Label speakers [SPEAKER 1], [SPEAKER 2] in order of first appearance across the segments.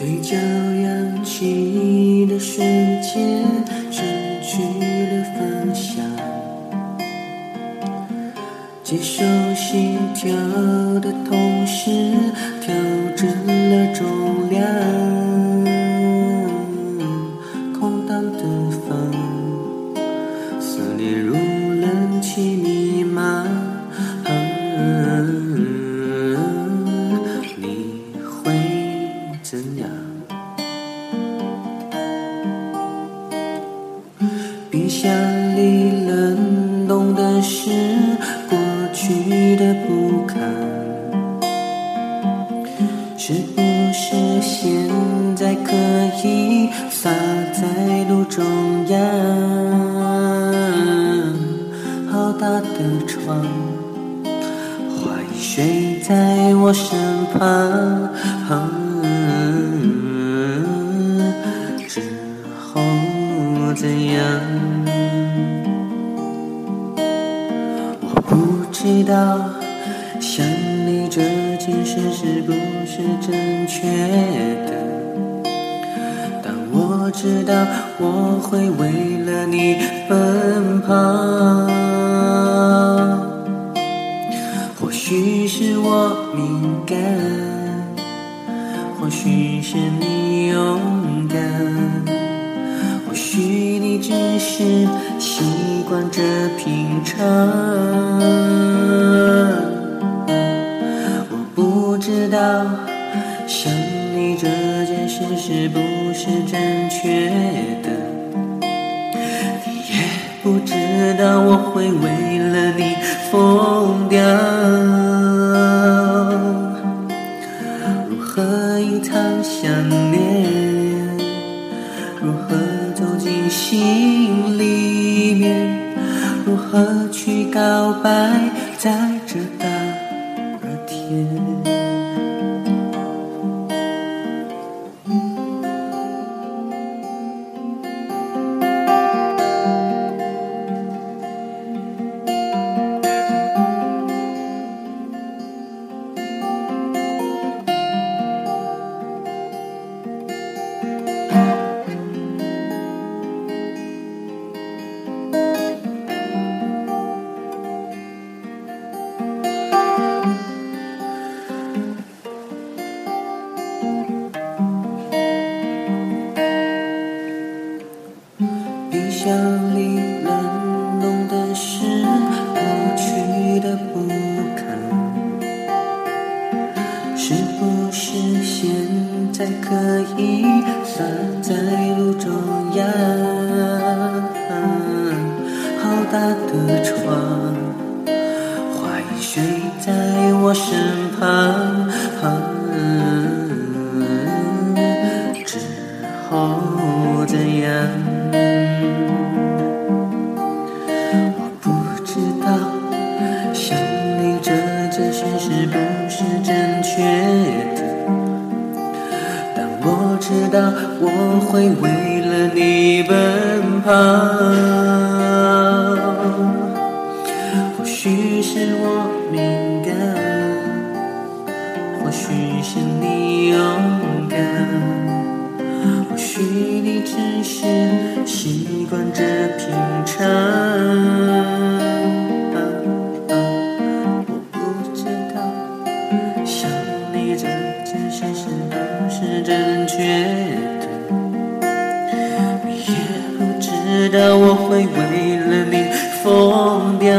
[SPEAKER 1] 嘴角扬起的瞬间失去了方向。接受心跳的同时调整了重量。冰箱里冷冻的是过去的不堪，是不是现在可以洒在路中央？好大的床，坏睡在我身旁。之后怎样？想你这件事是不是正确的，但我知道我会为了你奔跑。或许是我敏感，或许是你勇敢，或许你只是习惯着平常。知道想你这件事是不是正确的，你也不知道我会为了你疯掉。如何隐藏想念？如何走进心里面？如何去告白？在这大冰箱里冷冻的是过去的不堪，是不是现在可以撒在路中央？好大的床，坏睡在我身旁。怎样？我不知道，想你这件事是不是正确的，但我知道我会为了你奔跑。许你只是习惯着平常。我不知道想你这件事是不是正确的，也不知道我会为了你疯掉。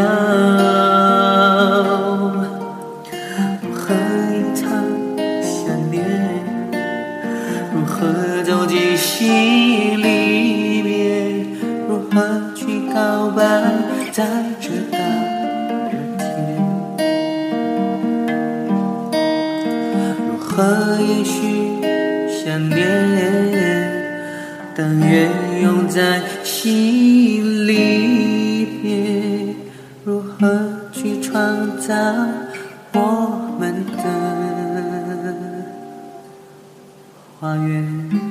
[SPEAKER 1] 也许想念？但愿永在心里面。如何去创造我们的花园？